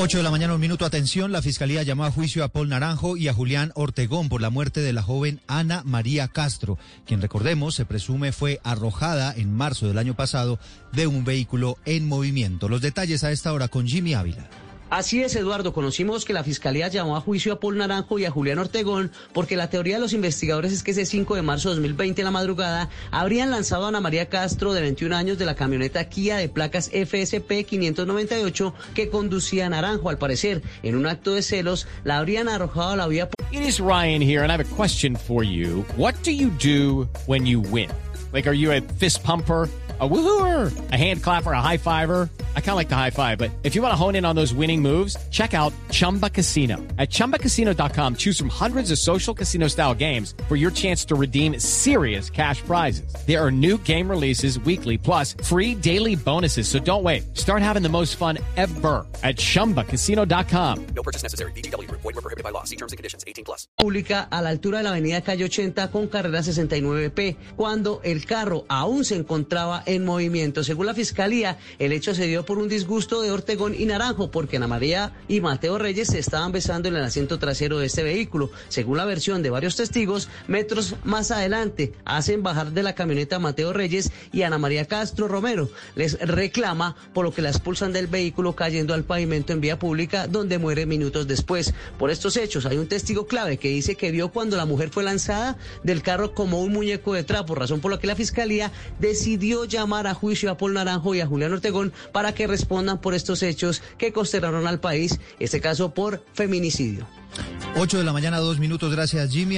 8 de la mañana, un minuto, atención. La fiscalía llamó a juicio a Paul Naranjo y a Julián Ortegón por la muerte de la joven Ana María Castro, quien recordemos se presume fue arrojada en marzo del año pasado de un vehículo en movimiento. Los detalles a esta hora con Jimmy Ávila. Así es, Eduardo. Conocimos que la Fiscalía llamó a juicio a Paul Naranjo y a Julián Ortegón porque la teoría de los investigadores es que ese 5 de marzo de 2020 en la madrugada habrían lanzado a Ana María Castro de 21 años de la camioneta Kia de placas FSP 598 que conducía a Naranjo. Al parecer, en un acto de celos, la habrían arrojado a la vía. It is Ryan here, and I have a question for you. What do you do when you win? Like, are you a fist pumper? a woohooer, a hand clapper, a high fiver. I kind of like the high five, but if you want to hone in on those winning moves, check out Chumba Casino. At ChumbaCasino.com, choose from hundreds of social casino style games for your chance to redeem serious cash prizes. There are new game releases weekly, plus free daily bonuses. So don't wait. Start having the most fun ever at ChumbaCasino.com. No purchase necessary. VGW. Void were prohibited by law. See terms and conditions. 18 plus. Pública a la altura de la avenida Calle 80 con carrera 69P, cuando el carro aún se encontraba en movimiento. Según la fiscalía, el hecho se dio por un disgusto de Ortegón y Naranjo, porque Ana María y Mateo Reyes se estaban besando en el asiento trasero de este vehículo. Según la versión de varios testigos, metros más adelante hacen bajar de la camioneta a Mateo Reyes y Ana María Castro Romero. Les reclama por lo que la expulsan del vehículo cayendo al pavimento en vía pública, donde muere minutos después. Por estos hechos, hay un testigo clave que dice que vio cuando la mujer fue lanzada del carro como un muñeco de trapo, razón por la que la fiscalía decidió llamar a juicio a Paul Naranjo y a Julián Ortegón para que respondan por estos hechos que consternaron al país, este caso por feminicidio. 8 de la mañana, dos minutos. Gracias, Jimmy.